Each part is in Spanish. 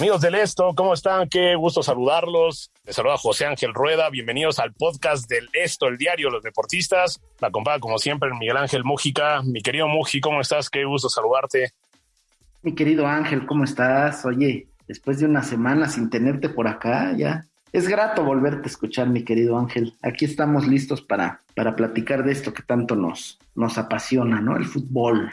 Amigos del Esto, ¿cómo están? Qué gusto saludarlos. Les saluda José Ángel Rueda. Bienvenidos al podcast del Esto, el diario de los deportistas. La acompaña, como siempre, Miguel Ángel Mújica. Mi querido Muji, ¿cómo estás? Qué gusto saludarte. Mi querido Ángel, ¿cómo estás? Oye, después de una semana sin tenerte por acá, ya. Es grato volverte a escuchar, mi querido Ángel. Aquí estamos listos para, para platicar de esto que tanto nos, nos apasiona, ¿no? El fútbol.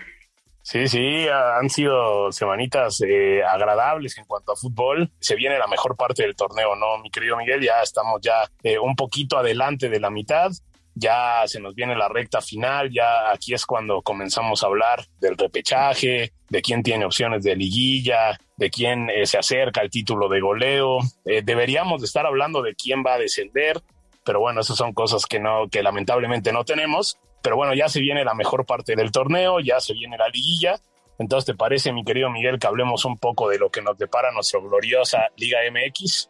Sí, sí, han sido semanitas eh, agradables en cuanto a fútbol. Se viene la mejor parte del torneo, ¿no, mi querido Miguel? Ya estamos ya eh, un poquito adelante de la mitad. Ya se nos viene la recta final, ya aquí es cuando comenzamos a hablar del repechaje, de quién tiene opciones de liguilla, de quién eh, se acerca al título de goleo. deberíamos de estar hablando de quién va a descender, pero bueno, esas son cosas que no, que lamentablemente no tenemos. Pero bueno, ya se viene la mejor parte del torneo, ya se viene la liguilla. Entonces, ¿te parece, mi querido Miguel, que hablemos un poco de lo que nos depara nuestra gloriosa Liga MX?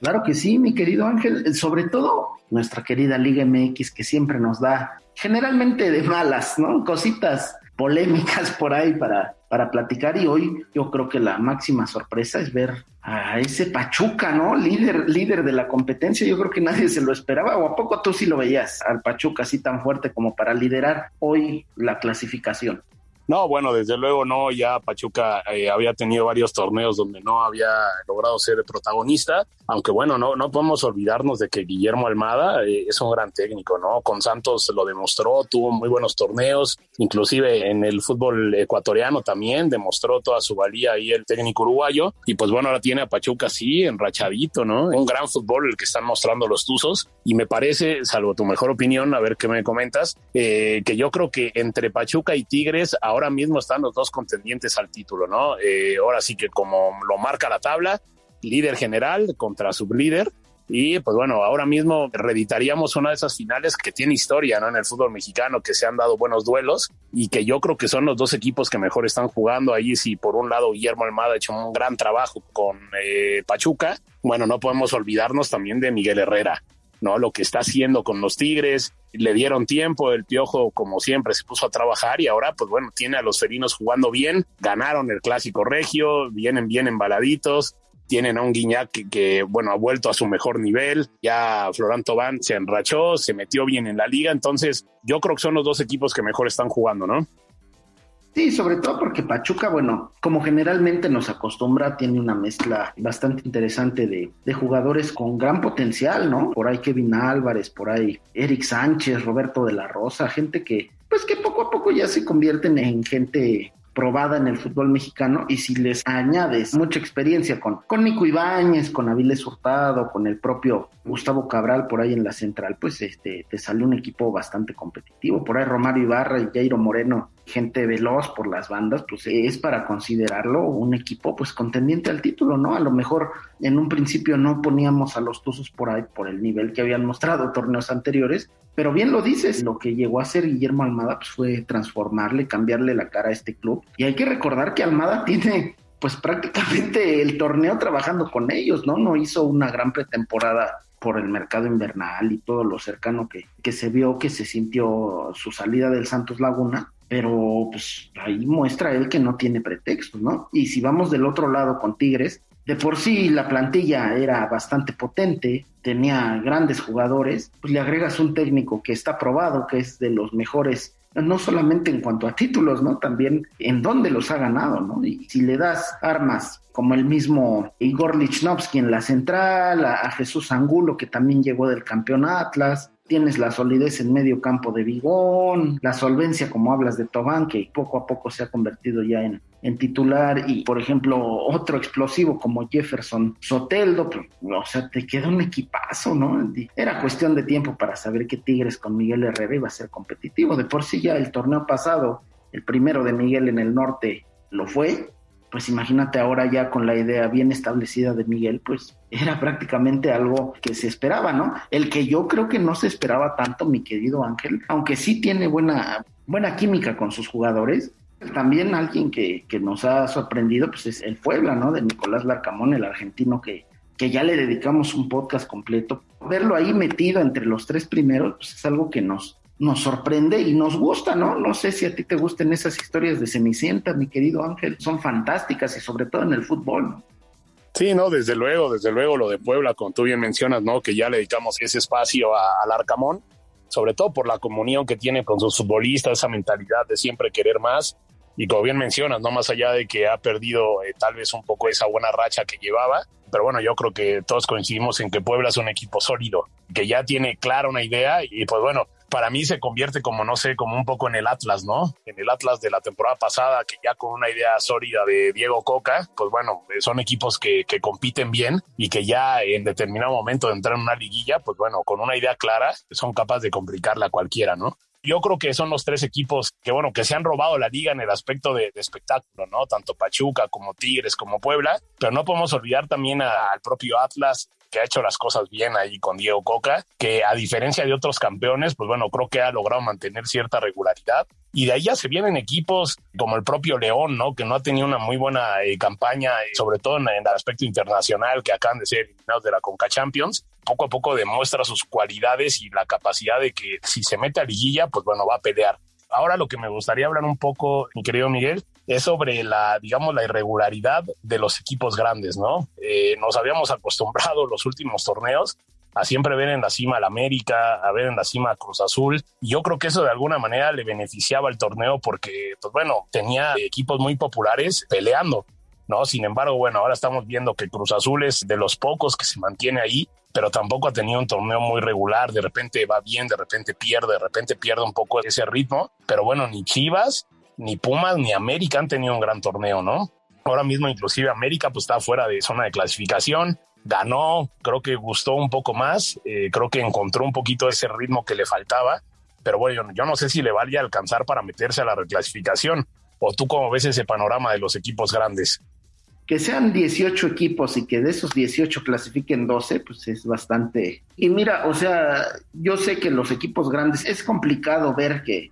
Claro que sí, mi querido Ángel. Sobre todo nuestra querida Liga MX, que siempre nos da, generalmente de malas, ¿no? Cositas polémicas por ahí para, para platicar. Y hoy yo creo que la máxima sorpresa es ver a ese Pachuca, ¿no? Líder, líder de la competencia. Yo creo que nadie se lo esperaba. ¿O a poco tú sí lo veías al Pachuca así tan fuerte como para liderar hoy la clasificación? No, bueno, desde luego no, ya Pachuca eh, había tenido varios torneos donde no había logrado ser protagonista, aunque bueno, no, no podemos olvidarnos de que Guillermo Almada eh, es un gran técnico, ¿no? Con Santos lo demostró, tuvo muy buenos torneos, inclusive en el fútbol ecuatoriano también demostró toda su valía ahí el técnico uruguayo, y pues bueno, ahora tiene a Pachuca así, enrachadito, ¿no? Un gran fútbol el que están mostrando los Tuzos, y me parece, salvo tu mejor opinión, a ver qué me comentas, eh, que yo creo que entre Pachuca y Tigres ahora ahora mismo están los dos contendientes al título, ¿no? Eh, ahora sí que como lo marca la tabla, líder general contra sublíder. Y pues bueno, ahora mismo reeditaríamos una de esas finales que tiene historia ¿no? en el fútbol mexicano, que se han dado buenos duelos y que yo creo que son los dos equipos que mejor están jugando ahí. Si por un lado Guillermo Almada ha hecho un gran trabajo con eh, Pachuca, bueno, no podemos olvidarnos también de Miguel Herrera, ¿no? Lo que está haciendo con los Tigres, le dieron tiempo, el Piojo como siempre se puso a trabajar y ahora pues bueno, tiene a los felinos jugando bien, ganaron el clásico regio, vienen bien embaladitos, tienen a un Guiñac que, bueno, ha vuelto a su mejor nivel, ya Florán Tobán se enrachó, se metió bien en la liga, entonces yo creo que son los dos equipos que mejor están jugando, ¿no? Sí, sobre todo porque Pachuca, bueno, como generalmente nos acostumbra, tiene una mezcla bastante interesante de, de, jugadores con gran potencial, ¿no? Por ahí Kevin Álvarez, por ahí Eric Sánchez, Roberto de la Rosa, gente que, pues que poco a poco ya se convierten en gente probada en el fútbol mexicano y si les añades mucha experiencia con, con Nico Ibáñez, con Avilés Hurtado, con el propio Gustavo Cabral por ahí en la central, pues este te sale un equipo bastante competitivo. Por ahí Romario Ibarra y Jairo Moreno, gente veloz por las bandas, pues es para considerarlo un equipo pues contendiente al título, ¿no? A lo mejor en un principio no poníamos a los Tuzos por ahí por el nivel que habían mostrado torneos anteriores, pero bien lo dices, lo que llegó a hacer Guillermo Almada pues, fue transformarle, cambiarle la cara a este club. Y hay que recordar que Almada tiene pues prácticamente el torneo trabajando con ellos, ¿no? No hizo una gran pretemporada por el mercado invernal y todo lo cercano que, que se vio, que se sintió su salida del Santos Laguna, pero pues ahí muestra él que no tiene pretexto, ¿no? Y si vamos del otro lado con Tigres, de por sí la plantilla era bastante potente, tenía grandes jugadores, pues le agregas un técnico que está probado, que es de los mejores no solamente en cuanto a títulos, ¿no? También en dónde los ha ganado, ¿no? Y si le das armas como el mismo Igor Lichnowsky en la central, a, a Jesús Angulo, que también llegó del campeón Atlas, tienes la solidez en medio campo de Vigón, la solvencia, como hablas de Tobán, que poco a poco se ha convertido ya en, en titular, y por ejemplo, otro explosivo como Jefferson Soteldo, pues, o sea, te queda un equipazo, ¿no? Era cuestión de tiempo para saber que Tigres con Miguel Herrera iba a ser competitivo. De por sí ya el torneo pasado, el primero de Miguel en el norte, lo fue, pues imagínate ahora ya con la idea bien establecida de Miguel, pues era prácticamente algo que se esperaba, ¿no? El que yo creo que no se esperaba tanto, mi querido Ángel, aunque sí tiene buena, buena química con sus jugadores, también alguien que, que nos ha sorprendido, pues es el Puebla, ¿no? De Nicolás Larcamón, el argentino que, que ya le dedicamos un podcast completo. Verlo ahí metido entre los tres primeros, pues es algo que nos, nos sorprende y nos gusta, ¿no? No sé si a ti te gusten esas historias de Cenicienta, mi querido Ángel, son fantásticas y sobre todo en el fútbol. Sí, no, desde luego, desde luego lo de Puebla, como tú bien mencionas, ¿no? Que ya le dedicamos ese espacio al Arcamón, sobre todo por la comunión que tiene con sus futbolistas, esa mentalidad de siempre querer más. Y como bien mencionas, no más allá de que ha perdido eh, tal vez un poco esa buena racha que llevaba, pero bueno, yo creo que todos coincidimos en que Puebla es un equipo sólido, que ya tiene clara una idea y pues bueno, para mí se convierte como, no sé, como un poco en el Atlas, ¿no? En el Atlas de la temporada pasada, que ya con una idea sólida de Diego Coca, pues bueno, son equipos que, compiten bien y que ya en determinado momento de entrar en una liguilla, pues bueno, con una idea clara, son capaces de complicarla a cualquiera, ¿no? yo creo que son los tres equipos que, bueno, que se han robado la liga en el aspecto de espectáculo, ¿no? Tanto Pachuca como Tigres como Puebla, pero no podemos olvidar también al propio Atlas, que ha hecho las cosas bien ahí con Diego Coca, que a diferencia de otros campeones, pues bueno, creo que ha logrado mantener cierta regularidad. Y de ahí ya se vienen equipos como el propio León, ¿no? Que no ha tenido una muy buena eh, campaña, eh, sobre todo en, el aspecto internacional, que acaban de ser eliminados de la Conca Champions. Poco a poco demuestra sus cualidades y la capacidad de que si se mete a liguilla, pues bueno, va a pelear. Ahora lo que me gustaría hablar un poco, mi querido Miguel, es sobre la, digamos, la irregularidad de los equipos grandes, ¿no? Eh, nos habíamos acostumbrado los últimos torneos a siempre ver en la cima al América, a ver en la cima a Cruz Azul. Y yo creo que eso de alguna manera le beneficiaba al torneo porque, pues bueno, tenía equipos muy populares peleando. ¿no? Sin embargo, bueno, ahora estamos viendo que Cruz Azul es de los pocos que se mantiene ahí, pero tampoco ha tenido un torneo muy regular, de repente va bien, de repente pierde, de repente pierde un poco ese ritmo, pero bueno, ni Chivas, ni Pumas, ni América han tenido un gran torneo, ¿no? Ahora mismo inclusive América pues está fuera de zona de clasificación, ganó, creo que gustó un poco más, eh, creo que encontró un poquito ese ritmo que le faltaba, pero bueno, yo no sé si le vaya alcanzar para meterse a la reclasificación, o tú cómo ves ese panorama de los equipos grandes que sean 18 equipos y que de esos 18 clasifiquen 12, pues es bastante. Y mira, o sea, yo sé que los equipos grandes es complicado ver que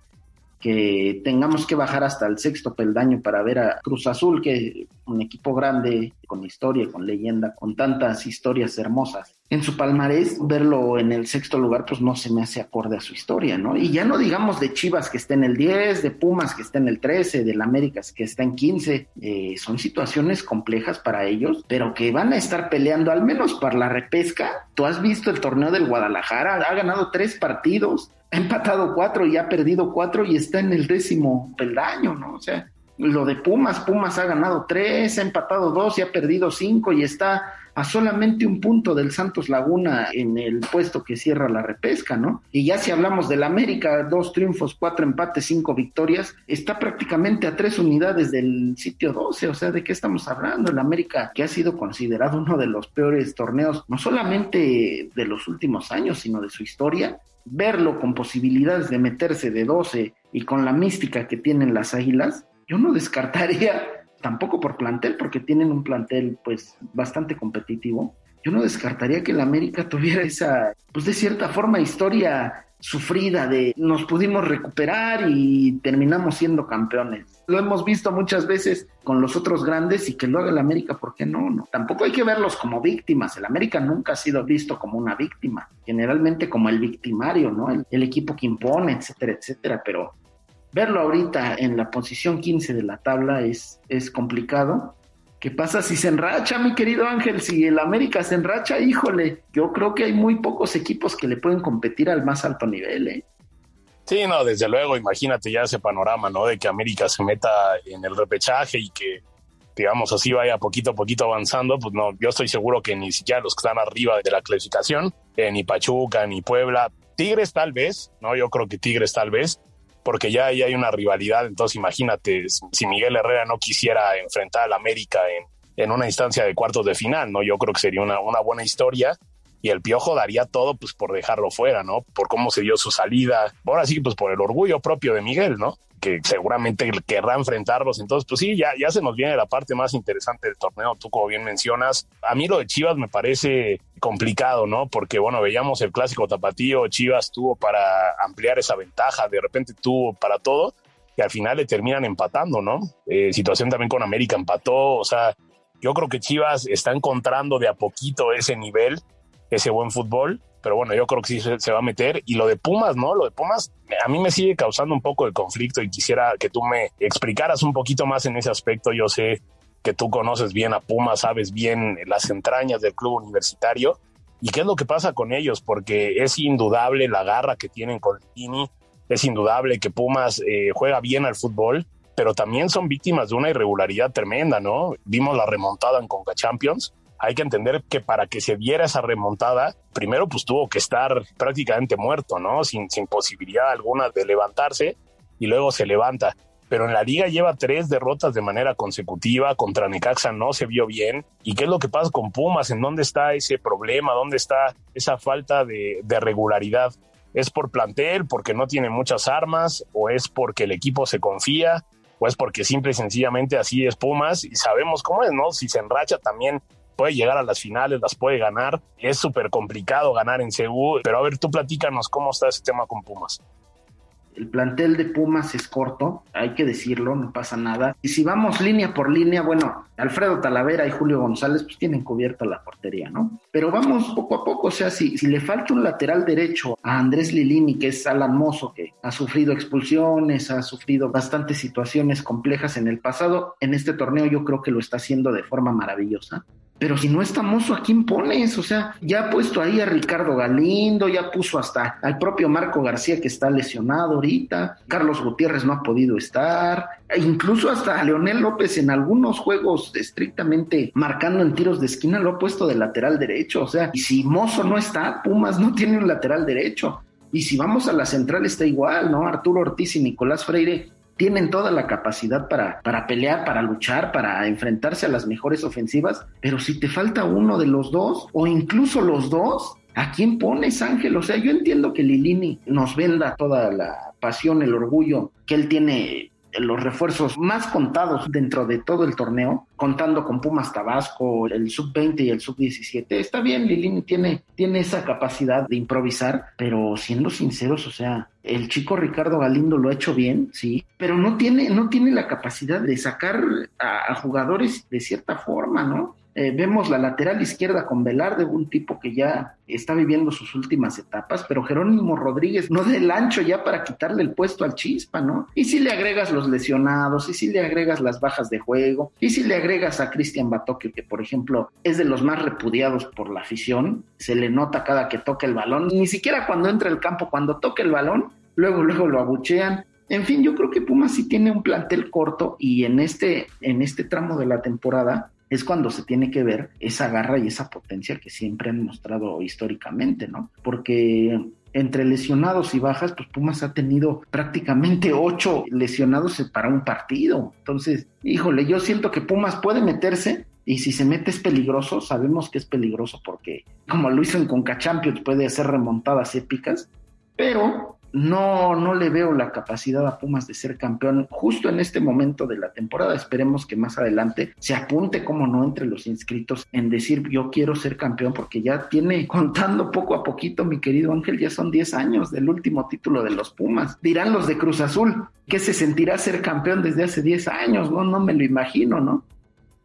que tengamos que bajar hasta el sexto peldaño para ver a Cruz Azul, que un equipo grande, con historia, con leyenda, con tantas historias hermosas. En su palmarés, verlo en el sexto lugar, pues no se me hace acorde a su historia, ¿no? Y ya no digamos de Chivas que está en el 10, de Pumas que está en el 13, del América que está en 15. Eh, son situaciones complejas para ellos, pero que van a estar peleando al menos para la repesca. Tú has visto el torneo del Guadalajara, ha ganado tres partidos, ha empatado cuatro y ha perdido cuatro y está en el décimo peldaño, ¿no? O sea, lo de Pumas, Pumas ha ganado tres, ha empatado dos y ha perdido cinco y está a solamente un punto del Santos Laguna en el puesto que cierra la repesca, ¿no? Y ya si hablamos del América, dos triunfos, cuatro empates, cinco victorias, está prácticamente a tres unidades del sitio 12, o sea, ¿de qué estamos hablando? El América que ha sido considerado uno de los peores torneos, no solamente de los últimos años, sino de su historia, verlo con posibilidades de meterse de 12 y con la mística que tienen las Águilas, yo no descartaría, tampoco por plantel, porque tienen un plantel pues bastante competitivo, yo no descartaría que el América tuviera esa, pues de cierta forma, historia sufrida de nos pudimos recuperar y terminamos siendo campeones. Lo hemos visto muchas veces con los otros grandes y que lo haga el América, ¿por qué no? no? Tampoco hay que verlos como víctimas. El América nunca ha sido visto como una víctima, generalmente como el victimario, ¿no? El, el equipo que impone, etcétera, etcétera. Pero verlo ahorita en la posición 15 de la tabla es, es complicado ¿Qué pasa si se enracha, mi querido Ángel? Si el América se enracha, híjole, yo creo que hay muy pocos equipos que le pueden competir al más alto nivel, ¿eh? Sí, no, desde luego, imagínate ya ese panorama, ¿no? De que América se meta en el repechaje y que, digamos, así vaya poquito a poquito avanzando, pues no, yo estoy seguro que ni siquiera los que están arriba de la clasificación, eh, ni Pachuca, ni Puebla, Tigres tal vez, ¿no? Yo creo que Tigres tal vez, porque ya ahí hay una rivalidad, entonces imagínate, si Miguel Herrera no quisiera enfrentar al América en, en una instancia de cuartos de final, ¿no? Yo creo que sería una, una buena historia y el Piojo daría todo pues por dejarlo fuera, ¿no? Por cómo se dio su salida. Ahora sí, pues por el orgullo propio de Miguel, ¿no? Que seguramente querrá enfrentarlos. Entonces, pues sí, ya, ya se nos viene la parte más interesante del torneo, tú como bien mencionas. A mí lo de Chivas me parece complicado, ¿no? Porque, bueno, veíamos el clásico tapatío, Chivas tuvo para ampliar esa ventaja, de repente tuvo para todo, y al final le terminan empatando, ¿no? Eh, situación también con América empató, o sea, yo creo que Chivas está encontrando de a poquito ese nivel ese buen fútbol, pero bueno, yo creo que sí se, va a meter. Y lo de Pumas, ¿no? Lo de Pumas a mí me sigue causando un poco de conflicto y quisiera que tú me explicaras un poquito más en ese aspecto. Yo sé que tú conoces bien a Pumas, sabes bien las entrañas del club universitario. ¿Y qué es lo que pasa con ellos? Porque es indudable la garra que tienen con Tini, es indudable que Pumas eh, juega bien al fútbol, pero también son víctimas de una irregularidad tremenda, ¿no? Vimos la remontada en Conca Champions hay que entender que para que se diera esa remontada, primero pues tuvo que estar prácticamente muerto, ¿no? Sin, sin posibilidad alguna de levantarse y luego se levanta. Pero en la liga lleva tres derrotas de manera consecutiva, contra Necaxa no se vio bien. ¿Y qué es lo que pasa con Pumas? ¿En dónde está ese problema? ¿Dónde está esa falta de, de regularidad? ¿Es por plantel, porque no tiene muchas armas? ¿O es porque el equipo se confía? ¿O es porque simple y sencillamente así es Pumas? Y sabemos cómo es, ¿no? Si se enracha también puede llegar a las finales, las puede ganar. Es súper complicado ganar en Seúl, pero a ver, tú platícanos cómo está ese tema con Pumas. El plantel de Pumas es corto, hay que decirlo, no pasa nada. Y si vamos línea por línea, bueno, Alfredo Talavera y Julio González pues tienen cubierta la portería, ¿no? Pero vamos poco a poco, o sea, si, si le falta un lateral derecho a Andrés Lilini, que es Alan Mozo, que ha sufrido expulsiones, ha sufrido bastantes situaciones complejas en el pasado, en este torneo yo creo que lo está haciendo de forma maravillosa. Pero si no está Mozo, ¿a quién pones? O sea, ya ha puesto ahí a Ricardo Galindo, ya puso hasta al propio Marco García que está lesionado ahorita, Carlos Gutiérrez no ha podido estar, e incluso hasta Leonel López en algunos juegos estrictamente marcando en tiros de esquina lo ha puesto de lateral derecho. O sea, y si Mozo no está, Pumas no tiene un lateral derecho. Y si vamos a la central está igual, ¿no? Arturo Ortiz y Nicolás Freire tienen toda la capacidad para, para pelear, para luchar, para enfrentarse a las mejores ofensivas, pero si te falta uno de los dos o incluso los dos, ¿a quién pones Ángel? O sea, yo entiendo que Lilini nos venda toda la pasión, el orgullo que él tiene los refuerzos más contados dentro de todo el torneo, contando con Pumas Tabasco, el sub-20 y el sub-17. Está bien, Lilini tiene, tiene esa capacidad de improvisar, pero siendo sinceros, o sea, el chico Ricardo Galindo lo ha hecho bien, sí, pero no tiene, no tiene la capacidad de sacar a, a jugadores de cierta forma, ¿no? Eh, vemos la lateral izquierda con Velarde, un tipo que ya está viviendo sus últimas etapas, pero Jerónimo Rodríguez no da el ancho ya para quitarle el puesto al Chispa, ¿no? Y si le agregas los lesionados, y si le agregas las bajas de juego, y si le agregas a Cristian Batoque, que por ejemplo es de los más repudiados por la afición, se le nota cada que toca el balón, ni siquiera cuando entra al campo, cuando toca el balón, luego, luego lo abuchean. En fin, yo creo que Pumas sí tiene un plantel corto y en este, en este tramo de la temporada es cuando se tiene que ver esa garra y esa potencia que siempre han mostrado históricamente, ¿no? Porque entre lesionados y bajas, pues Pumas ha tenido prácticamente ocho lesionados para un partido. Entonces, híjole, yo siento que Pumas puede meterse y si se mete es peligroso, sabemos que es peligroso porque como lo hizo en Conca Champions puede hacer remontadas épicas, pero no, no le veo la capacidad a Pumas de ser campeón justo en este momento de la temporada. Esperemos que más adelante se apunte, como no, entre los inscritos en decir yo quiero ser campeón, porque ya tiene, contando poco a poquito, mi querido Ángel, ya son 10 años del último título de los Pumas. Dirán los de Cruz Azul, que se sentirá ser campeón desde hace 10 años, no, no me lo imagino, ¿no?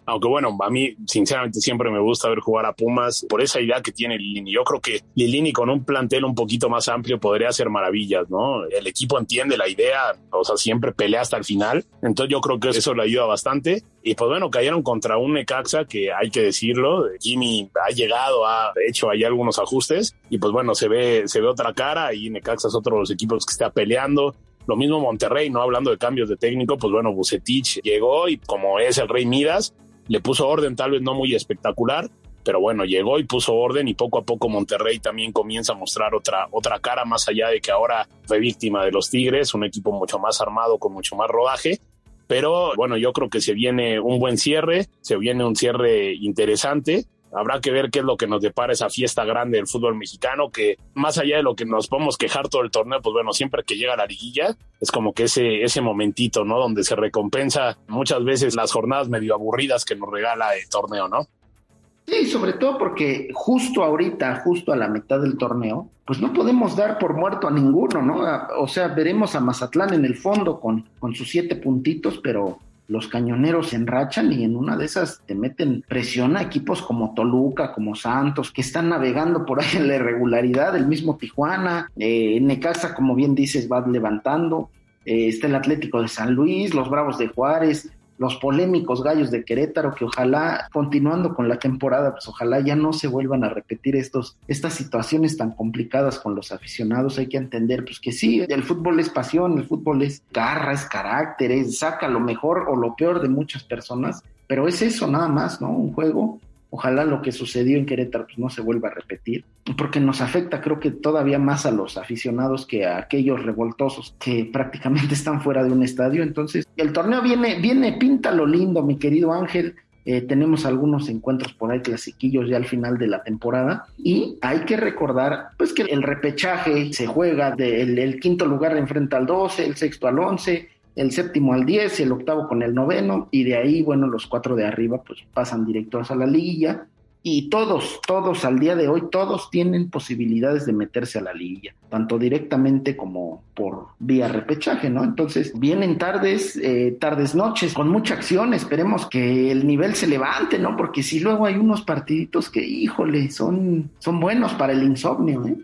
Aunque bueno, a mí sinceramente siempre me gusta ver jugar a Pumas por esa idea que tiene Lilini. Yo creo que Lilini con un plantel un poquito más amplio podría hacer maravillas, ¿no? El equipo entiende la idea, o sea, siempre pelea hasta el final. Entonces yo creo que eso le ayuda bastante. Y pues bueno, cayeron contra un Necaxa que hay que decirlo, Jimmy ha llegado, ha hecho ahí algunos ajustes y pues bueno, se ve, se ve otra cara y Necaxa es otro de los equipos que está peleando. Lo mismo Monterrey, ¿no? Hablando de cambios de técnico, pues bueno, Bucetich llegó y como es el Rey Midas, le puso orden, tal vez no muy espectacular, pero bueno, llegó y puso orden y poco a poco Monterrey también comienza a mostrar otra, otra cara, más allá de que ahora fue víctima de los Tigres, un equipo mucho más armado, con mucho más rodaje. Pero bueno, yo creo que se viene un buen cierre, se viene un cierre interesante. Habrá que ver qué es lo que nos depara esa fiesta grande del fútbol mexicano, que más allá de lo que nos podemos quejar todo el torneo, pues bueno, siempre que llega la liguilla, es como que ese, ese momentito, ¿no? Donde se recompensa muchas veces las jornadas medio aburridas que nos regala el torneo, ¿no? Sí, sobre todo porque justo ahorita, justo a la mitad del torneo, pues no podemos dar por muerto a ninguno, ¿no? O sea, veremos a Mazatlán en el fondo con, con sus siete puntitos, pero los cañoneros se enrachan y en una de esas te meten presión a equipos como Toluca, como Santos, que están navegando por ahí en la irregularidad, el mismo Tijuana, eh, Necaxa, como bien dices, va levantando, eh, está el Atlético de San Luis, los Bravos de Juárez, los polémicos gallos de Querétaro, que ojalá, continuando con la temporada, pues ojalá ya no se vuelvan a repetir estos, estas situaciones tan complicadas con los aficionados. Hay que entender, pues que sí, el fútbol es pasión, el fútbol es garra, es carácter, es, saca lo mejor o lo peor de muchas personas, pero es eso nada más, ¿no? Un juego Ojalá lo que sucedió en Querétaro pues, no se vuelva a repetir, porque nos afecta creo que todavía más a los aficionados que a aquellos revoltosos que prácticamente están fuera de un estadio. Entonces, el torneo viene, viene, pinta lo lindo, mi querido Ángel. Eh, tenemos algunos encuentros por ahí clasiquillos ya al final de la temporada y hay que recordar pues que el repechaje se juega del el quinto lugar enfrenta al 12, el sexto al 11, el séptimo al 10, el octavo con el noveno, y de ahí, bueno, los cuatro de arriba pues pasan directos a la liguilla. Y todos, todos al día de hoy, todos tienen posibilidades de meterse a la liguilla, tanto directamente como por vía repechaje, ¿no? Entonces vienen tardes, eh, tardes, noches, con mucha acción, esperemos que el nivel se levante, ¿no? Porque si luego hay unos partiditos que, híjole, son, son buenos para el insomnio, ¿eh?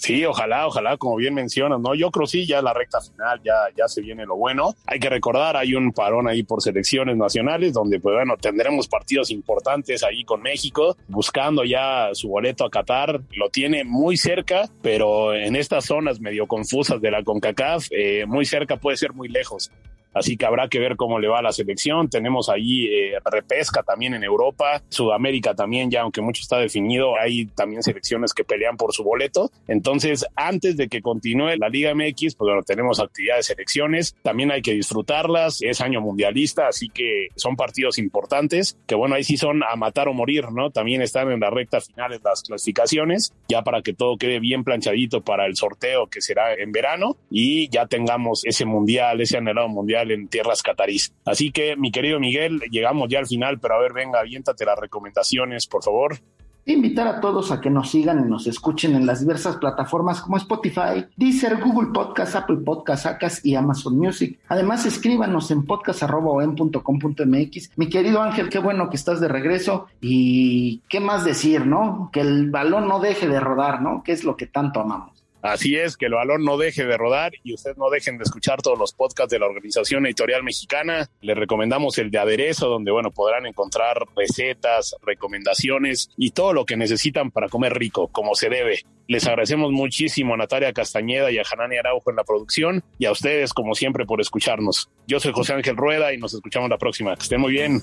Sí, ojalá, ojalá, como bien mencionas, ¿no? Yo creo sí, ya la recta final, ya, ya se viene lo bueno. Hay que recordar, hay un parón ahí por selecciones nacionales, donde, pues bueno, tendremos partidos importantes ahí con México, buscando ya su boleto a Qatar. Lo tiene muy cerca, pero en estas zonas medio confusas de la CONCACAF, eh, muy cerca puede ser muy lejos así que habrá que ver cómo le va a la selección. Tenemos ahí eh, repesca también en Europa, Sudamérica también, ya aunque mucho está definido, hay también selecciones que pelean por su boleto. Entonces, antes de que continúe la Liga MX, pues bueno, tenemos actividades selecciones, también hay que disfrutarlas, es año mundialista, así que son partidos importantes, que bueno, ahí sí son a matar o morir, ¿no? También están en la recta final de las clasificaciones, ya para que todo quede bien planchadito para el sorteo que será en verano y ya tengamos ese mundial, ese anhelado mundial en tierras catarís. Así que, mi querido Miguel, llegamos ya al final, pero a ver, venga, aviéntate las recomendaciones, por favor. Invitar a todos a que nos sigan y nos escuchen en las diversas plataformas como Spotify, Deezer, Google Podcast, Apple Podcast, Acas y Amazon Music. Además, escríbanos en podcast.com.mx. Mi querido Ángel, qué bueno que estás de regreso y qué más decir, ¿no? Que el balón no deje de rodar, ¿no? Que es lo que tanto amamos. Así es, que el balón no deje de rodar y ustedes no dejen de escuchar todos los podcasts de la Organización Editorial Mexicana. Les recomendamos el de aderezo, donde bueno, podrán encontrar recetas, recomendaciones y todo lo que necesitan para comer rico, como se debe. Les agradecemos muchísimo a Natalia Castañeda y a Hanani Araujo en la producción y a ustedes, como siempre, por escucharnos. Yo soy José Ángel Rueda y nos escuchamos la próxima. Que estén muy bien.